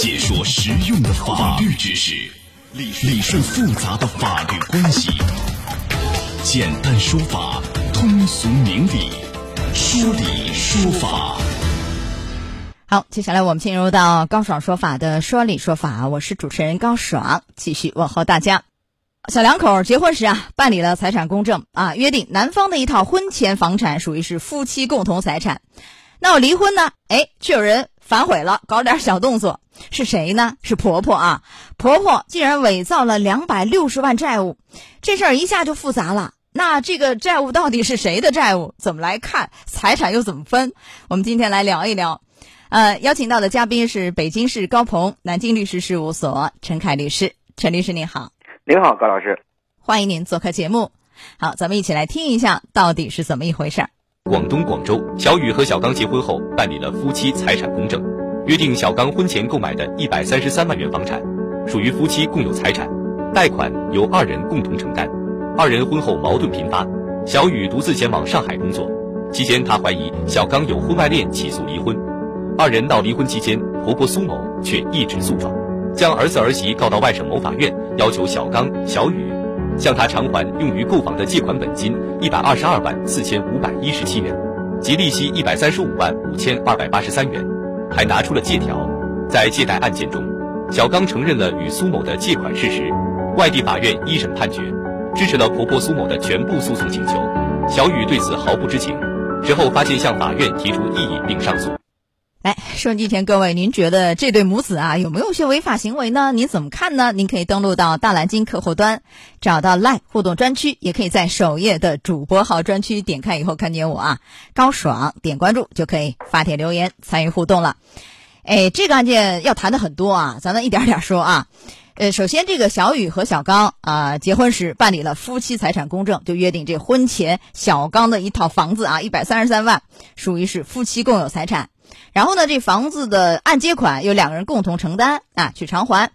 解说实用的法律知识，理理顺复杂的法律关系，简单说法，通俗明理，说理说法。好，接下来我们进入到高爽说法的说理说法，我是主持人高爽，继续问候大家。小两口结婚时啊，办理了财产公证啊，约定男方的一套婚前房产属于是夫妻共同财产。那我离婚呢？哎，却有人反悔了，搞点小动作，是谁呢？是婆婆啊！婆婆竟然伪造了两百六十万债务，这事儿一下就复杂了。那这个债务到底是谁的债务？怎么来看？财产又怎么分？我们今天来聊一聊。呃，邀请到的嘉宾是北京市高鹏南京律师事务所陈凯律师。陈律师您好，您好，高老师，欢迎您做客节目。好，咱们一起来听一下到底是怎么一回事儿。广东广州，小雨和小刚结婚后办理了夫妻财产公证，约定小刚婚前购买的一百三十三万元房产属于夫妻共有财产，贷款由二人共同承担。二人婚后矛盾频发，小雨独自前往上海工作，期间她怀疑小刚有婚外恋，起诉离婚。二人到离婚期间，婆婆苏某却一直诉状，将儿子儿媳告到外省某法院，要求小刚、小雨向他偿还用于购房的借款本金一百二十二万四千五百一十七元，及利息一百三十五万五千二百八十三元，还拿出了借条。在借贷案件中，小刚承认了与苏某的借款事实，外地法院一审判决，支持了婆婆苏某的全部诉讼请求。小雨对此毫不知情，之后发现向法院提出异议并上诉。来，收音机前各位，您觉得这对母子啊有没有些违法行为呢？您怎么看呢？您可以登录到大蓝鲸客户端，找到 Live 互动专区，也可以在首页的主播号专区点开以后看见我啊，高爽，点关注就可以发帖留言参与互动了。哎，这个案件要谈的很多啊，咱们一点点说啊。呃，首先这个小雨和小刚啊结婚时办理了夫妻财产公证，就约定这婚前小刚的一套房子啊一百三十三万属于是夫妻共有财产。然后呢，这房子的按揭款由两个人共同承担啊，去偿还。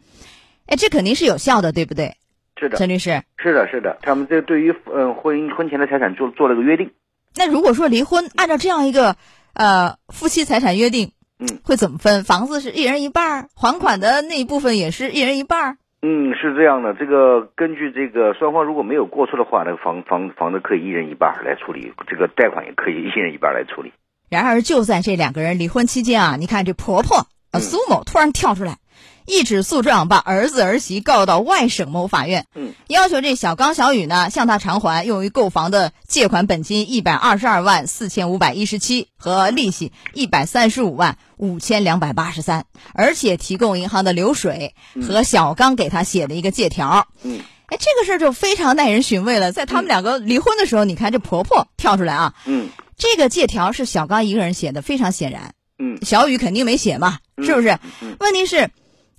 哎，这肯定是有效的，对不对？是的，陈律师。是的，是的，他们这对于嗯婚姻婚前的财产做做了个约定。那如果说离婚，按照这样一个呃夫妻财产约定，嗯，会怎么分？房子是一人一半，还款的那一部分也是一人一半。嗯，是这样的。这个根据这个双方如果没有过错的话，那个房房房子可以一人一半来处理，这个贷款也可以一人一半来处理。然而，就在这两个人离婚期间啊，你看这婆婆呃苏某突然跳出来，一纸诉状把儿子儿媳告到外省某法院，嗯，要求这小刚小雨呢向他偿还用于购房的借款本金一百二十二万四千五百一十七和利息一百三十五万五千两百八十三，而且提供银行的流水和小刚给他写的一个借条，嗯，哎，这个事儿就非常耐人寻味了。在他们两个离婚的时候，你看这婆婆跳出来啊，嗯。这个借条是小刚一个人写的，非常显然，嗯，小雨肯定没写嘛，是不是？问题是，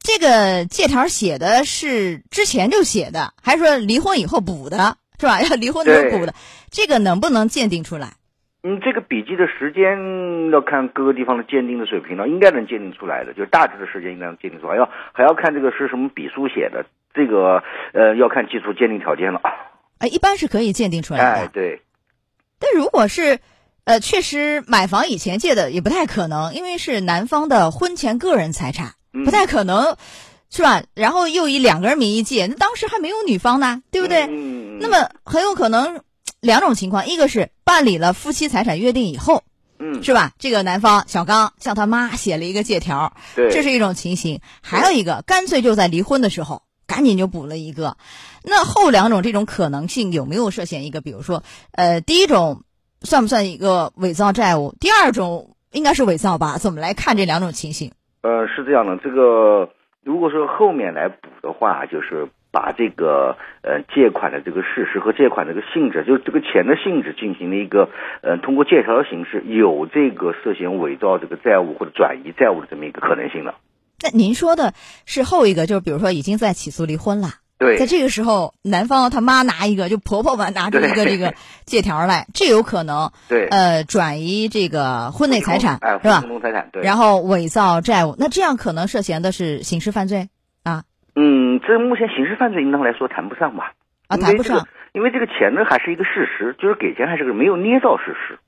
这个借条写的是之前就写的，还是说离婚以后补的，是吧？要 离婚的时候补的，这个能不能鉴定出来？嗯，这个笔记的时间要看各个地方的鉴定的水平了，应该能鉴定出来的，就是大致的时间应该能鉴定出来，要还要看这个是什么笔书写的，这个呃要看技术鉴定条件了。哎，一般是可以鉴定出来的。哎，对。但如果是。呃，确实买房以前借的也不太可能，因为是男方的婚前个人财产，不太可能，是吧？然后又以两个人名义借，那当时还没有女方呢，对不对？那么很有可能两种情况，一个是办理了夫妻财产约定以后，嗯，是吧？这个男方小刚向他妈写了一个借条，对，这是一种情形；还有一个，干脆就在离婚的时候赶紧就补了一个。那后两种这种可能性有没有涉嫌一个？比如说，呃，第一种。算不算一个伪造债务？第二种应该是伪造吧？怎么来看这两种情形？呃，是这样的，这个如果说后面来补的话，就是把这个呃借款的这个事实和借款这个性质，就这个钱的性质进行了一个呃通过借条的形式，有这个涉嫌伪造这个债务或者转移债务的这么一个可能性了。那您说的是后一个，就是比如说已经在起诉离婚了。对，在这个时候，男方他妈拿一个，就婆婆吧拿出一个这个借条来，这有可能。对，呃，转移这个婚内财产是吧？共同财产对。然后伪造债务，那这样可能涉嫌的是刑事犯罪啊？嗯，这目前刑事犯罪应当来说谈不上吧？啊，谈不上，因为这个钱呢还是一个事实，就是给钱还是个没有捏造事实。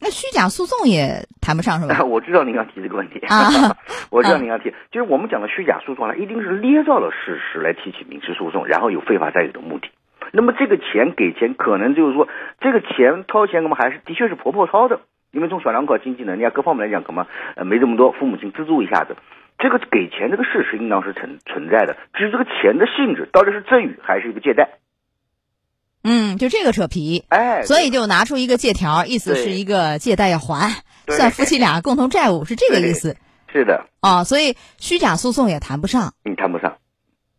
那虚假诉讼也谈不上是吧？我知道您要提这个问题啊，我知道您要提，就是我们讲的虚假诉讼呢，一定是捏造了事实来提起民事诉讼，然后有非法占有的目的。那么这个钱给钱，可能就是说这个钱掏钱，我们还是的确是婆婆掏的，因为从小两口经济能力啊各方面来讲，可能呃没这么多，父母亲资助一下子，这个给钱这个事实应当是存存在的。只是这个钱的性质到底是赠与还是一个借贷，嗯，就这个扯皮，哎，所以就拿出一个借条，意思是一个借贷要还，算夫妻俩共同债务，是这个意思。是的，啊，所以虚假诉讼也谈不上，你谈不上，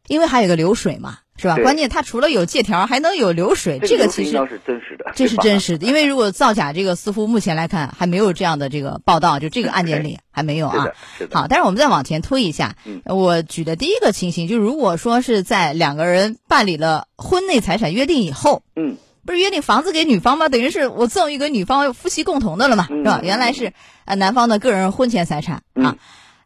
因为还有个流水嘛。是吧？关键它除了有借条，还能有流水，这个其实是真实的，这是真实的。因为如果造假，这个似乎目前来看还没有这样的这个报道，就这个案件里 还没有啊。好，但是我们再往前推一下，我举的第一个情形，就如果说是在两个人办理了婚内财产约定以后，嗯，不是约定房子给女方吗？等于是我赠与给女方，夫妻共同的了嘛，是吧？原来是呃男方的个人婚前财产啊。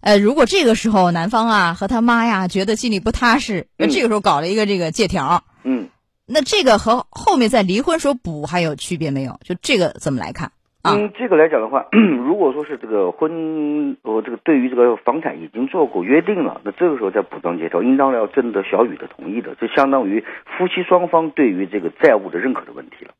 呃，如果这个时候男方啊和他妈呀觉得心里不踏实，那这个时候搞了一个这个借条，嗯，那这个和后面在离婚时候补还有区别没有？就这个怎么来看？嗯，这个来讲的话，如果说是这个婚，呃，这个对于这个房产已经做过约定了，那这个时候再补张借条，应当要征得小雨的同意的，这相当于夫妻双方对于这个债务的认可的问题了。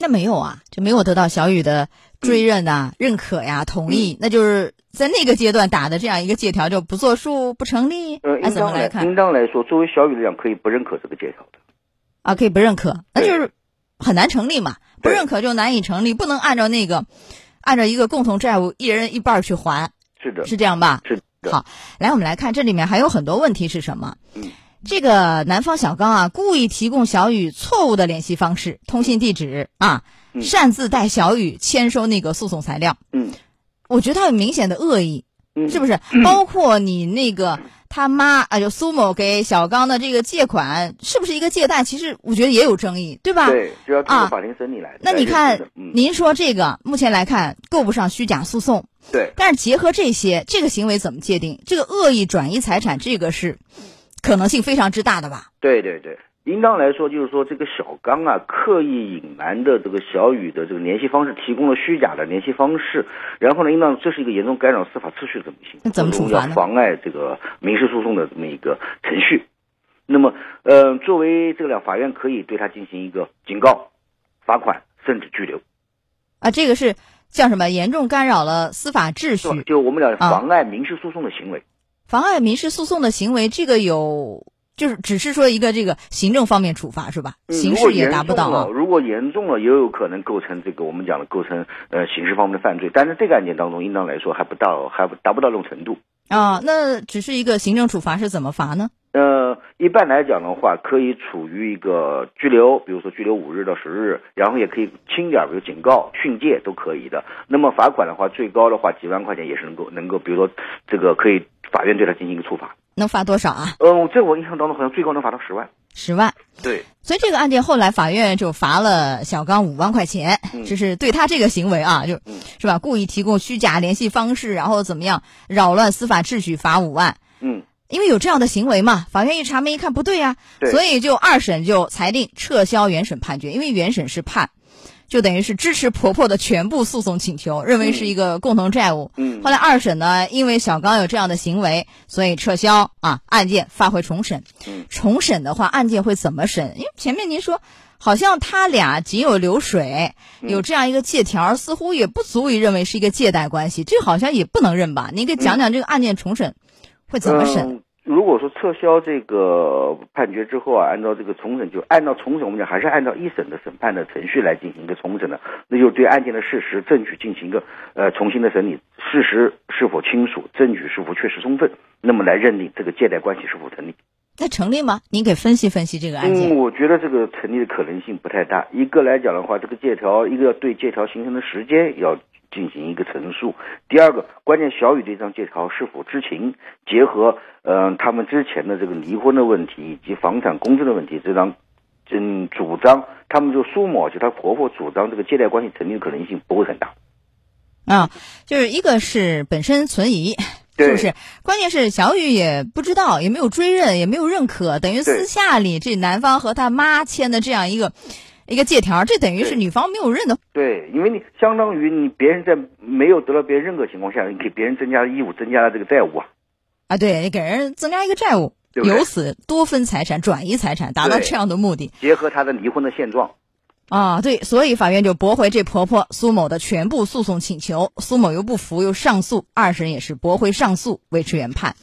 那没有啊，就没有得到小雨的追认呐、认可呀、同意，那就是在那个阶段打的这样一个借条就不作数、不成立。呃，应当来看，应当来说，作为小雨来讲，可以不认可这个借条的。啊，可以不认可，那就是很难成立嘛。不认可就难以成立，不能按照那个，按照一个共同债务一人一半去还。是的，是这样吧？是的。好，来，我们来看这里面还有很多问题是什么？嗯。这个男方小刚啊，故意提供小雨错误的联系方式、通信地址啊，擅自带小雨签收那个诉讼材料。嗯，我觉得他有明显的恶意，是不是？包括你那个他妈啊，就苏某给小刚的这个借款，是不是一个借贷？其实我觉得也有争议，对吧？对，就要通过法庭审理来。那你看，您说这个目前来看够不上虚假诉讼？对。但是结合这些，这个行为怎么界定？这个恶意转移财产，这个是。可能性非常之大的吧？对对对，应当来说就是说，这个小刚啊，刻意隐瞒的这个小雨的这个联系方式，提供了虚假的联系方式，然后呢，应当这是一个严重干扰司法秩序的这么行为，怎么处罚呢？妨碍这个民事诉讼的这么一个程序。那么，呃，作为这个两法院可以对他进行一个警告、罚款，甚至拘留。啊，这个是叫什么？严重干扰了司法秩序，就我们讲妨碍民事诉讼的行为。妨碍民事诉讼的行为，这个有就是只是说一个这个行政方面处罚是吧？刑事也达不到啊。如果严重了，也有可能构成这个我们讲的构成呃刑事方面的犯罪。但是这个案件当中，应当来说还不到还达不到这种程度啊。那只是一个行政处罚是怎么罚呢？呃，一般来讲的话，可以处于一个拘留，比如说拘留五日到十日，然后也可以轻点，比如警告、训诫都可以的。那么罚款的话，最高的话几万块钱也是能够能够，比如说这个可以。法院对他进行一个处罚，能罚多少啊？嗯，在我印象当中好像最高能罚到十万。十万，对。所以这个案件后来法院就罚了小刚五万块钱，就是对他这个行为啊，就，是吧？故意提供虚假联系方式，然后怎么样扰乱司法秩序，罚五万。嗯，因为有这样的行为嘛，法院一查明一看不对呀，所以就二审就裁定撤销原审判决，因为原审是判。就等于是支持婆婆的全部诉讼请求，认为是一个共同债务。嗯，后来二审呢，因为小刚有这样的行为，所以撤销啊，案件发回重审。嗯，重审的话，案件会怎么审？因为前面您说，好像他俩仅有流水，有这样一个借条，似乎也不足以认为是一个借贷关系，这好像也不能认吧？您给讲讲这个案件重审会怎么审？如果说撤销这个判决之后啊，按照这个重审，就按照重审，我们讲还是按照一审的审判的程序来进行一个重审的，那就对案件的事实证据进行一个呃重新的审理，事实是否清楚，证据是否确实充分，那么来认定这个借贷关系是否成立。那成立吗？您给分析分析这个案件。嗯，我觉得这个成立的可能性不太大。一个来讲的话，这个借条，一个要对借条形成的时间要。进行一个陈述。第二个关键，小雨这张借条是否知情？结合嗯他们之前的这个离婚的问题以及房产公证的问题，这张嗯主张他们就苏某就她婆婆主张这个借贷关系成立的可能性不会很大。啊，就是一个是本身存疑，是不是？关键是小雨也不知道，也没有追认，也没有认可，等于私下里这男方和他妈签的这样一个。一个借条，这等于是女方没有认的。对，因为你相当于你别人在没有得到别人认可情况下，你给别人增加了义务，增加了这个债务啊。啊，对，你给人增加一个债务，对对由此多分财产、转移财产，达到这样的目的。结合他的离婚的现状，啊，对，所以法院就驳回这婆婆苏某的全部诉讼请求，苏某又不服，又上诉，二审也是驳回上诉，维持原判。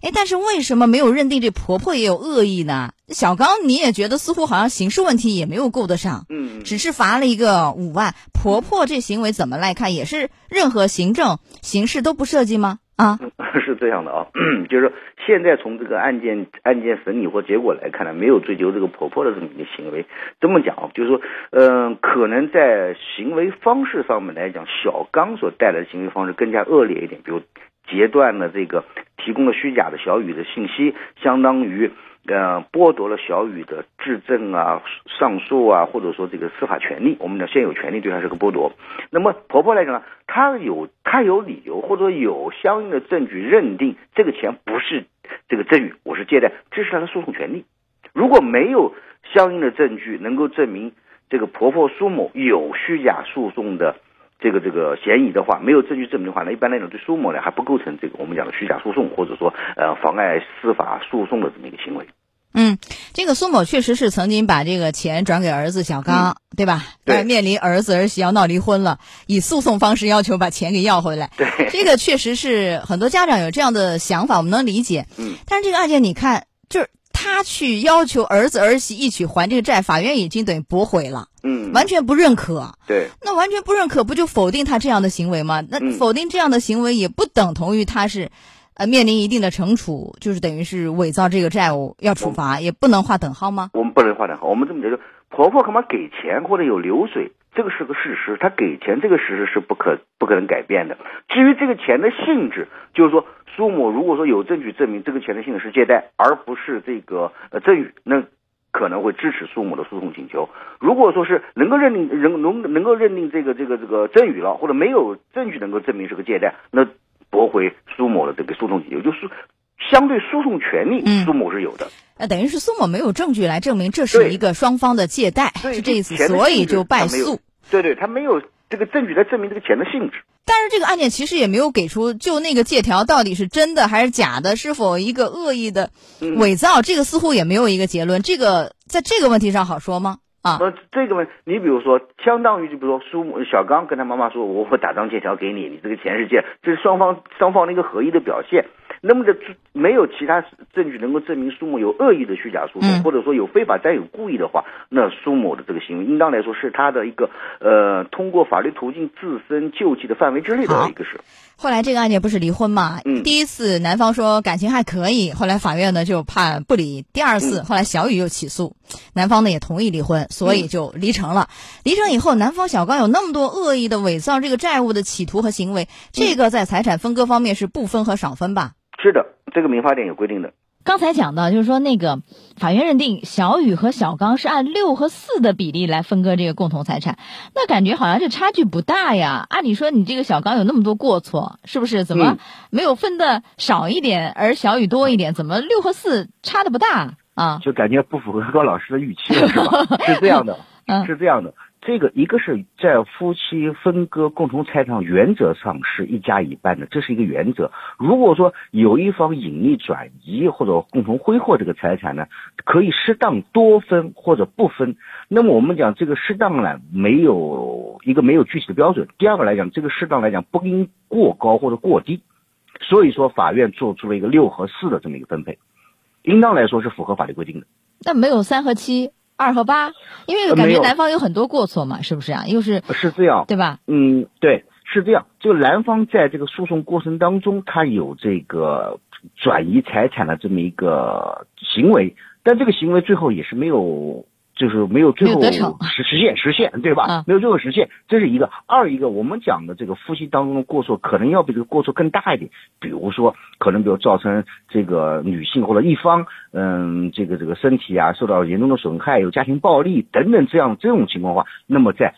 哎，但是为什么没有认定这婆婆也有恶意呢？小刚，你也觉得似乎好像刑事问题也没有够得上，嗯，只是罚了一个五万，婆婆这行为怎么来看，也是任何行政、刑事都不涉及吗？啊，是这样的啊，就是说现在从这个案件案件审理或结果来看呢，没有追究这个婆婆的这么一个行为。这么讲啊，就是说，嗯、可能在行为方式上面来讲，小刚所带来的行为方式更加恶劣一点，比如截断了这个提供了虚假的小雨的信息，相当于。呃，剥夺了小雨的质证啊、上诉啊，或者说这个司法权利，我们讲现有权利对他是个剥夺。那么婆婆来讲呢，她有她有理由或者有相应的证据认定这个钱不是这个赠与，我是借贷，这是她的诉讼权利。如果没有相应的证据能够证明这个婆婆苏某有虚假诉讼的这个这个嫌疑的话，没有证据证明的话，那一般来讲对苏某呢还不构成这个我们讲的虚假诉讼，或者说呃妨碍司法诉讼的这么一个行为。嗯，这个苏某确实是曾经把这个钱转给儿子小刚，对吧？嗯对面临儿子儿媳要闹离婚了，以诉讼方式要求把钱给要回来。对，这个确实是很多家长有这样的想法，我们能理解。嗯，但是这个案件你看，就是他去要求儿子儿媳一起还这个债，法院已经等于驳回了，嗯，完全不认可。对，那完全不认可，不就否定他这样的行为吗？那嗯否定这样的行为，也不等同于他是，呃，面临一定的惩处，就是等于是伪造这个债务要处罚，也不能划等号吗？我们不能划等号，我们这么觉得婆婆可能给钱或者有流水，这个是个事实，她给钱这个事实是不可不可能改变的。至于这个钱的性质，就是说苏某如果说有证据证明这个钱的性质是借贷，而不是这个呃赠与，那可能会支持苏某的诉讼请求。如果说是能够认定能能能够认定这个这个这个赠与了，或者没有证据能够证明是个借贷，那驳回苏某的这个诉讼请求，就是相对诉讼权利嗯苏某是有的。呃，等于是苏某没有证据来证明这是一个双方的借贷，是这意思，所以就败诉。对对，他没有这个证据来证明这个钱的性质。但是这个案件其实也没有给出就那个借条到底是真的还是假的，是否一个恶意的嗯伪造，这个似乎也没有一个结论。这个在这个问题上好说吗？啊，那这个问，你比如说，相当于就比如说苏小刚跟他妈妈说，我会打张借条给你，你这个钱是借，这是双方双方的一个合意的表现。那么的没有其他证据能够证明苏某有恶意的虚假诉讼，嗯或者说有非法占有故意的话，那苏某的这个行为应当来说是他的一个呃通过法律途径自身救济的范围之内的一个事。后来这个案件不是离婚嘛？嗯第一次男方说感情还可以，后来法院呢就判不离。第二次，嗯后来小雨又起诉，男方呢也同意离婚，所以就离成了。离成以后，男方小刚有那么多恶意的伪造这个债务的企图和行为，这个在财产分割方面是不分和少分吧？是的，这个民法典有规定的。刚才讲到，就是说那个法院认定小雨和小刚是按六和四的比例来分割这个共同财产，那感觉好像这差距不大呀。按理说你这个小刚有那么多过错，是不是？怎么嗯没有分的少一点，而小雨多一点？怎么六和四差的不大啊？就感觉不符合高老师的预期了，是吧？是这样的，嗯是这样的。这个一个是在夫妻分割共同财产原则上是一家一半的，这是一个原则。如果说有一方隐匿转移或者共同挥霍这个财产呢，可以适当多分或者不分。那么我们讲这个适当呢，没有一个没有具体的标准。第二个来讲，这个适当来讲不应过高或者过低。所以说，法院做出了一个六和四的这么一个分配，应当来说是符合法律规定的。那没有三和七，二和八，因为感觉男方有很多过错嘛，是不是啊？又是是这样，对吧？嗯，对，是这样。这个男方在这个诉讼过程当中，他有这个转移财产的这么一个行为，但这个行为最后也是没有，就是没有最后实实现实现，对吧？啊没有最后实现，这是一个。二一个，我们讲的这个夫妻当中的过错，可能要比这个过错更大一点。比如说，可能比如造成这个女性或者一方，嗯，这个这个身体啊受到严重的损害，有家庭暴力等等这样这种情况的话，那么在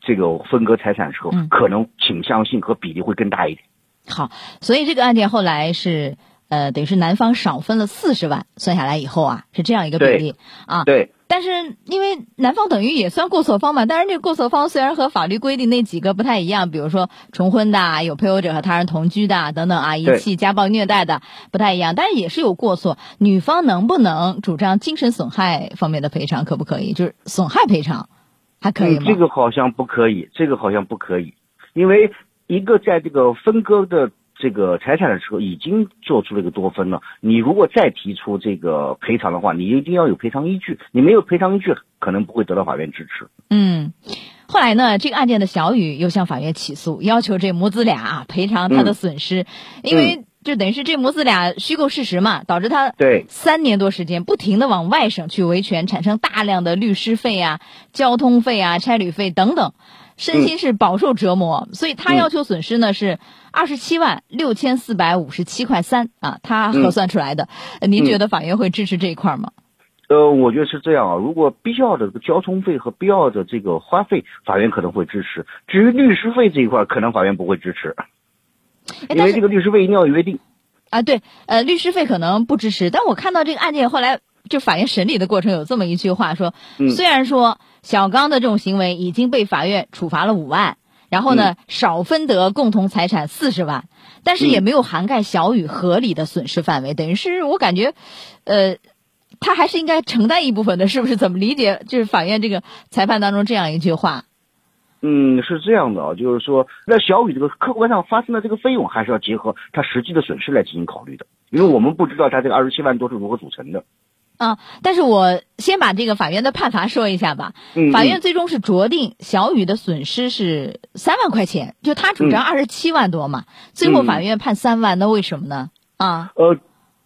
这个分割财产的时候，嗯可能倾向性和比例会更大一点。好，所以这个案件后来是呃，等于是男方少分了四十万，算下来以后啊，是这样一个比例啊。对，但是因为男方等于也算过错方嘛，但是这个过错方虽然和法律规定那几个不太一样，比如说重婚的、有配偶者和他人同居的等等啊，遗弃、家暴、虐待的不太一样，但是也是有过错。女方能不能主张精神损害方面的赔偿？可不可以？就是损害赔偿还可以吗？这个好像不可以，这个好像不可以，因为一个在这个分割的。这个财产的时候已经做出了一个多分了，你如果再提出这个赔偿的话，你一定要有赔偿依据，你没有赔偿依据，可能不会得到法院支持。嗯，后来呢，这个案件的小雨又向法院起诉，要求这母子俩赔偿他的损失，因为就等于是这母子俩虚构事实嘛，导致他对。三年多时间不停的往外省去维权，产生大量的律师费啊、交通费啊、差旅费等等。身心是饱受折磨，所以他要求损失呢是二十七万六千四百五十七块三啊，他核算出来的。您觉得法院会支持这一块吗？呃，我觉得是这样啊，如果必要的交通费和必要的这个花费，法院可能会支持；至于律师费这一块，可能法院不会支持，因为这个律师费一定要约定。啊，对，呃，律师费可能不支持，但我看到这个案件后来。就法院审理的过程有这么一句话说，虽然说小刚的这种行为已经被法院处罚了五万，然后呢少分得共同财产四十万，但是也没有涵盖小雨合理的损失范围，等于是我感觉，呃，他还是应该承担一部分的，是不是？怎么理解？就是法院这个裁判当中这样一句话。嗯，是这样的啊，就是说，那小雨这个客观上发生的这个费用，还是要结合他实际的损失来进行考虑的，因为我们不知道他这个二十七万多是如何组成的。啊，但是我先把这个法院的判罚说一下吧。嗯法院最终是酌定小雨的损失是三万块钱，就他主张二十七万多嘛，最后法院判三万，那为什么呢？啊，呃，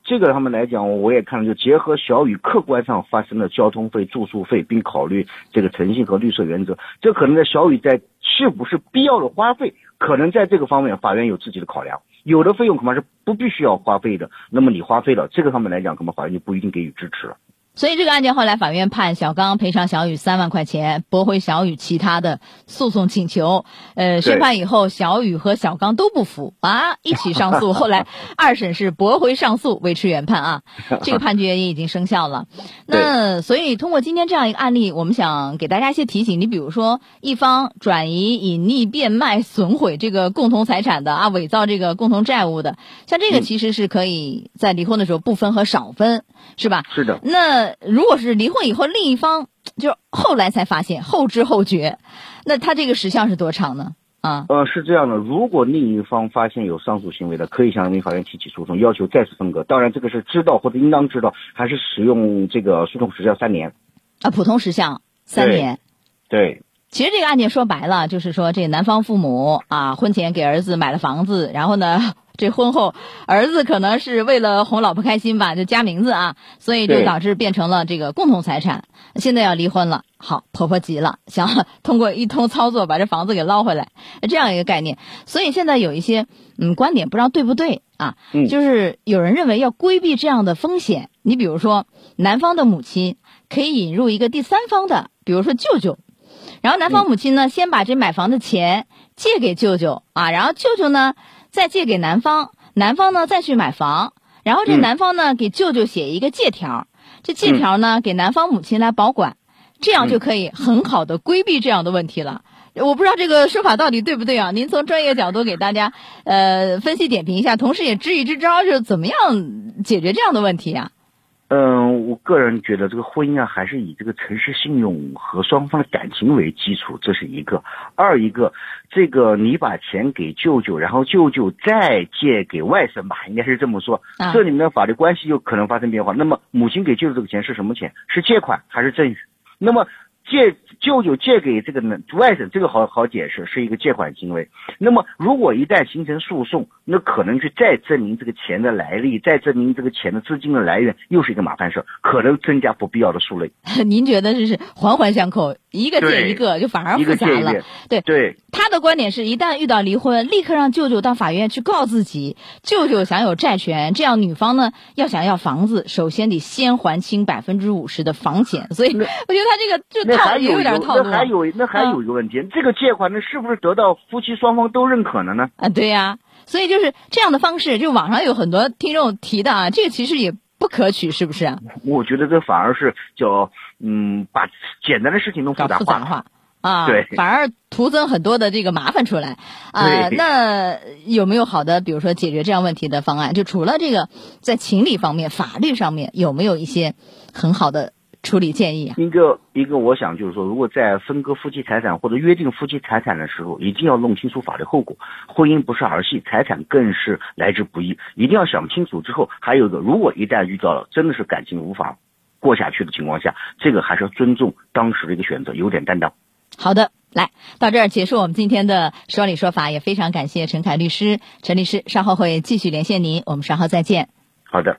这个他们来讲，我也看了，就结合小雨客观上发生的交通费、住宿费，并考虑这个诚信和绿色原则，这可能在小雨在是不是必要的花费，可能在这个方面法院有自己的考量。有的费用恐怕是不必须要花费的，那么你花费了，这个方面来讲，恐怕法院就不一定给予支持了。所以这个案件后来法院判小刚赔偿小雨三万块钱，驳回小雨其他的诉讼请求。呃，宣判以后，小雨和小刚都不服啊，一起上诉。后来二审是驳回上诉，维持原判啊。这个判决也已经生效了。那所以通过今天这样一个案例，我们想给大家一些提醒。你比如说，一方转移、隐匿、变卖、损毁这个共同财产的啊，伪造这个共同债务的，像这个其实是可以在离婚的时候不分和少分，是吧？是的。那如果是离婚以后，另一方就后来才发现，后知后觉，那他这个时效是多长呢？啊，呃，是这样的，如果另一方发现有上述行为的，可以向人民法院提起诉讼，要求再次分割。当然，这个是知道或者应当知道，还是使用这个诉讼时效三年。啊，普通时效三年。对。其实这个案件说白了，就是说这男方父母啊，婚前给儿子买了房子，然后呢。这婚后，儿子可能是为了哄老婆开心吧，就加名字啊，所以就导致变成了这个共同财产。现在要离婚了，好，婆婆急了，想通过一通操作把这房子给捞回来，这样一个概念。所以现在有一些嗯观点，不知道对不对啊？嗯，就是有人认为要规避这样的风险，你比如说男方的母亲可以引入一个第三方的，比如说舅舅，然后男方母亲呢先把这买房的钱借给舅舅啊，然后舅舅呢。再借给男方，男方呢再去买房，然后这男方呢给舅舅写一个借条，这借条呢给男方母亲来保管，这样就可以很好的规避这样的问题了。我不知道这个说法到底对不对啊？您从专业角度给大家呃分析点评一下，同时也支一支招，就是怎么样解决这样的问题呀？嗯，我个人觉得这个婚姻啊，还是以这个诚实信用和双方的感情为基础，这是一个。二一个，这个你把钱给舅舅，然后舅舅再借给外甥吧，应该是这么说。这里面的法律关系就可能发生变化。那么母亲给舅舅这个钱是什么钱？是借款还是赠与？那么。借舅舅借给这个呢外甥，这个好好解释，是一个借款行为。那么如果一旦形成诉讼，那可能去再证明这个钱的来历，再证明这个钱的资金的来源，又是一个麻烦事儿，可能增加不必要的数类。您觉得这是环环相扣，一个借一个，就反而复杂了。对对。他的观点是一旦遇到离婚，立刻让舅舅到法院去告自己，舅舅享有债权，这样女方呢要想要房子，首先得先还清百分之五十的房钱。所以我觉得他这个就套也有点套路。那还有那还有一个问题，这个借款呢是不是得到夫妻双方都认可了呢？啊，对呀，所以就是这样的方式，就网上有很多听众提的啊，这个其实也不可取，是不是？我觉得这反而是叫嗯，把简单的事情弄复杂化。啊，对反而徒增很多的这个麻烦出来啊。对那有没有好的，比如说解决这样问题的方案？就除了这个，在情理方面、法律上面，有没有一些很好的处理建议啊？一个一个，我想就是说，如果在分割夫妻财产或者约定夫妻财产的时候，一定要弄清楚法律后果。婚姻不是儿戏，财产更是来之不易，一定要想清楚之后。还有一个，如果一旦遇到了真的是感情无法过下去的情况下，这个还是要尊重当时的一个选择，有点担当。好的，来到这儿结束我们今天的说理说法，也非常感谢陈凯律师、陈律师，稍后会继续连线您，我们稍后再见。好的。